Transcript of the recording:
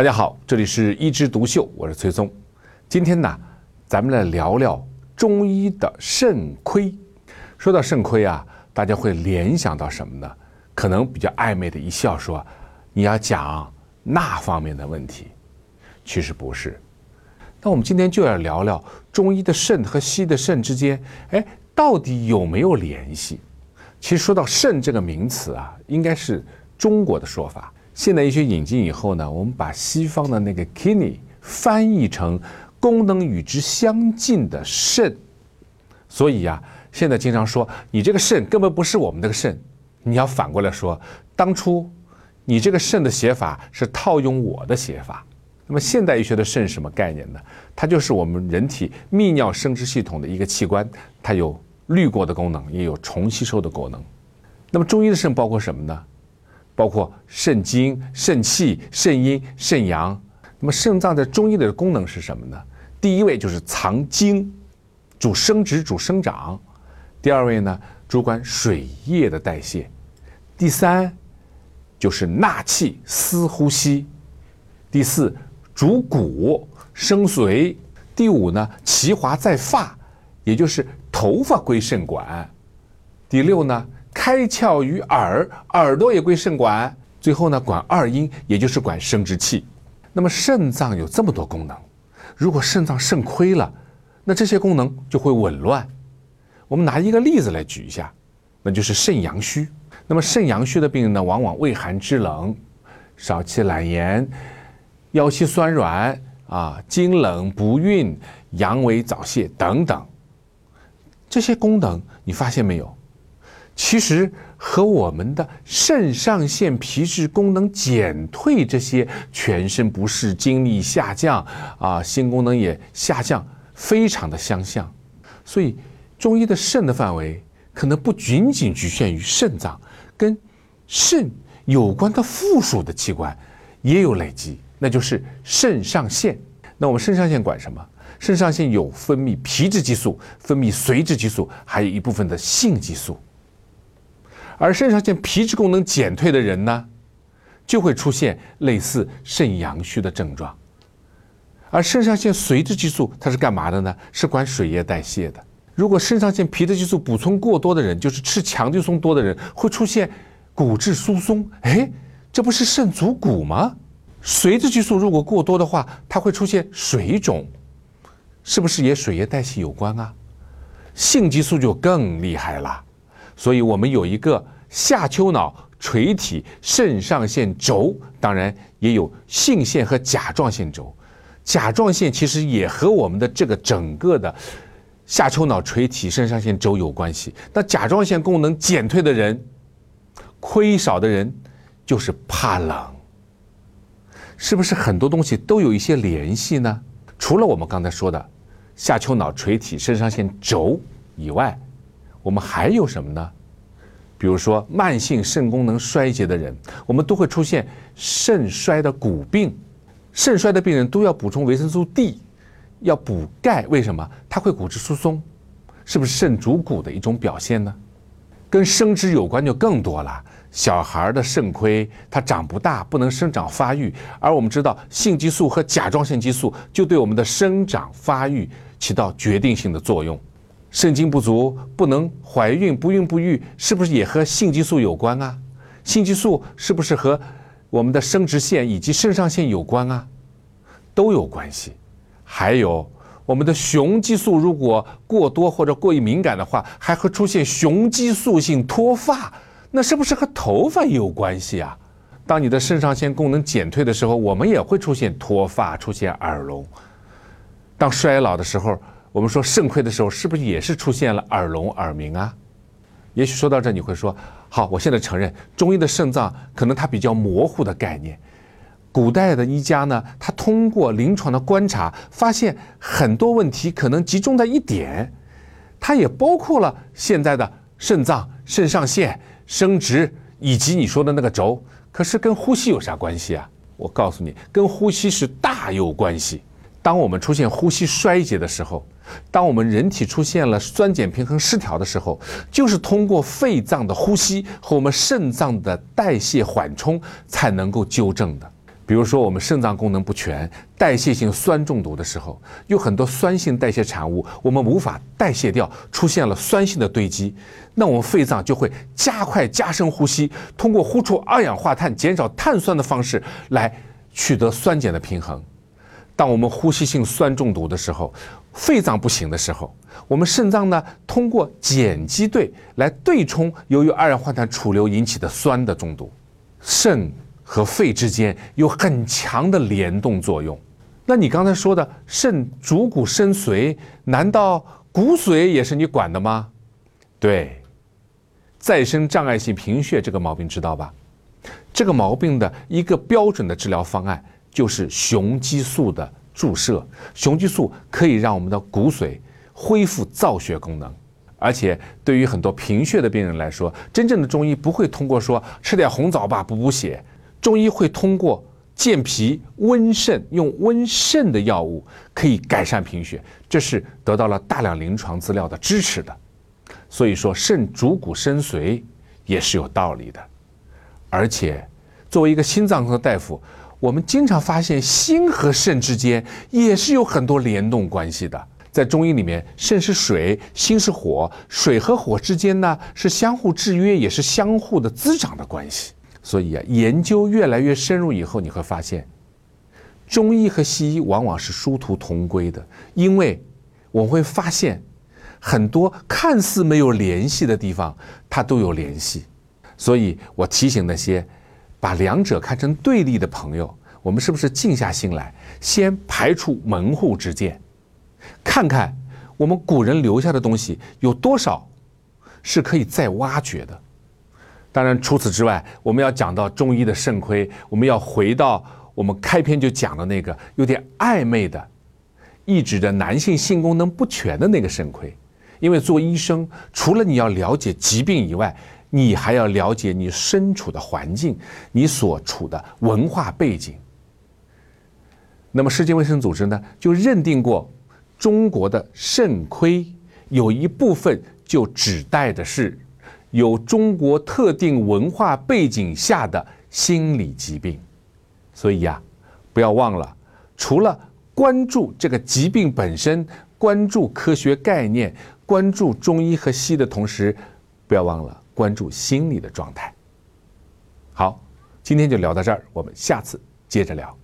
大家好，这里是一枝独秀，我是崔松。今天呢，咱们来聊聊中医的肾亏。说到肾亏啊，大家会联想到什么呢？可能比较暧昧的一笑说，你要讲那方面的问题。其实不是。那我们今天就要聊聊中医的肾和西医的肾之间，哎，到底有没有联系？其实说到肾这个名词啊，应该是中国的说法。现代医学引进以后呢，我们把西方的那个 kidney 翻译成功能与之相近的肾。所以呀，现在经常说你这个肾根本不是我们这个肾，你要反过来说，当初你这个肾的写法是套用我的写法。那么现代医学的肾什么概念呢？它就是我们人体泌尿生殖系统的一个器官，它有滤过的功能，也有重吸收的功能。那么中医的肾包括什么呢？包括肾精、肾气、肾阴、肾阳。那么肾脏在中医的功能是什么呢？第一位就是藏精，主生殖、主生长；第二位呢，主管水液的代谢；第三就是纳气、司呼吸；第四。主骨生髓，第五呢，其华在发，也就是头发归肾管。第六呢，开窍于耳，耳朵也归肾管。最后呢，管二阴，也就是管生殖器。那么肾脏有这么多功能，如果肾脏肾亏了，那这些功能就会紊乱。我们拿一个例子来举一下，那就是肾阳虚。那么肾阳虚的病人呢，往往畏寒肢冷，少气懒言。腰膝酸软啊，经冷不孕，阳痿早泄等等，这些功能你发现没有？其实和我们的肾上腺皮质功能减退，这些全身不适、精力下降啊，性功能也下降，非常的相像。所以中医的肾的范围可能不仅仅局限于肾脏，跟肾有关的附属的器官也有累积。那就是肾上腺。那我们肾上腺管什么？肾上腺有分泌皮质激素、分泌髓质激素，还有一部分的性激素。而肾上腺皮质功能减退的人呢，就会出现类似肾阳虚的症状。而肾上腺髓质激素它是干嘛的呢？是管水液代谢的。如果肾上腺皮质激素补充过多的人，就是吃强激素多的人，会出现骨质疏松。哎，这不是肾阻骨吗？髓质激素如果过多的话，它会出现水肿，是不是也水液代谢有关啊？性激素就更厉害了，所以我们有一个下丘脑垂体肾上腺轴，当然也有性腺和甲状腺轴。甲状腺其实也和我们的这个整个的下丘脑垂体肾上腺轴有关系。那甲状腺功能减退的人，亏少的人，就是怕冷。是不是很多东西都有一些联系呢？除了我们刚才说的下丘脑垂体肾上腺轴以外，我们还有什么呢？比如说慢性肾功能衰竭的人，我们都会出现肾衰的骨病。肾衰的病人都要补充维生素 D，要补钙。为什么？它会骨质疏松，是不是肾主骨的一种表现呢？跟生殖有关就更多了。小孩的肾亏，他长不大，不能生长发育。而我们知道，性激素和甲状腺激素就对我们的生长发育起到决定性的作用。肾精不足，不能怀孕，不孕不育，是不是也和性激素有关啊？性激素是不是和我们的生殖腺以及肾上腺有关啊？都有关系。还有，我们的雄激素如果过多或者过于敏感的话，还会出现雄激素性脱发。那是不是和头发也有关系啊？当你的肾上腺功能减退的时候，我们也会出现脱发、出现耳聋。当衰老的时候，我们说肾亏的时候，是不是也是出现了耳聋、耳鸣啊？也许说到这，你会说：好，我现在承认中医的肾脏可能它比较模糊的概念。古代的医家呢，他通过临床的观察，发现很多问题可能集中在一点，它也包括了现在的肾脏、肾上腺。生殖以及你说的那个轴，可是跟呼吸有啥关系啊？我告诉你，跟呼吸是大有关系。当我们出现呼吸衰竭的时候，当我们人体出现了酸碱平衡失调的时候，就是通过肺脏的呼吸和我们肾脏的代谢缓冲才能够纠正的。比如说我们肾脏功能不全、代谢性酸中毒的时候，有很多酸性代谢产物我们无法代谢掉，出现了酸性的堆积，那我们肺脏就会加快加深呼吸，通过呼出二氧化碳、减少碳酸的方式来取得酸碱的平衡。当我们呼吸性酸中毒的时候，肺脏不行的时候，我们肾脏呢通过碱基对来对冲由于二氧化碳储留引起的酸的中毒，肾和肺之间有很强的联动作用。那你刚才说的肾主骨生髓，难道骨髓也是你管的吗？对，再生障碍性贫血这个毛病知道吧？这个毛病的一个标准的治疗方案。就是雄激素的注射，雄激素可以让我们的骨髓恢复造血功能，而且对于很多贫血的病人来说，真正的中医不会通过说吃点红枣吧补补血，中医会通过健脾温肾，用温肾的药物可以改善贫血，这是得到了大量临床资料的支持的。所以说肾主骨生髓也是有道理的，而且作为一个心脏科大夫。我们经常发现心和肾之间也是有很多联动关系的。在中医里面，肾是水，心是火，水和火之间呢是相互制约，也是相互的滋长的关系。所以啊，研究越来越深入以后，你会发现，中医和西医往往是殊途同归的，因为我会发现很多看似没有联系的地方，它都有联系。所以我提醒那些。把两者看成对立的朋友，我们是不是静下心来，先排除门户之见，看看我们古人留下的东西有多少是可以再挖掘的？当然，除此之外，我们要讲到中医的肾亏，我们要回到我们开篇就讲的那个有点暧昧的，意指着男性性功能不全的那个肾亏。因为做医生，除了你要了解疾病以外，你还要了解你身处的环境，你所处的文化背景。那么，世界卫生组织呢，就认定过，中国的肾亏有一部分就指代的是有中国特定文化背景下的心理疾病。所以呀，不要忘了，除了关注这个疾病本身，关注科学概念，关注中医和西医的同时，不要忘了。关注心理的状态。好，今天就聊到这儿，我们下次接着聊。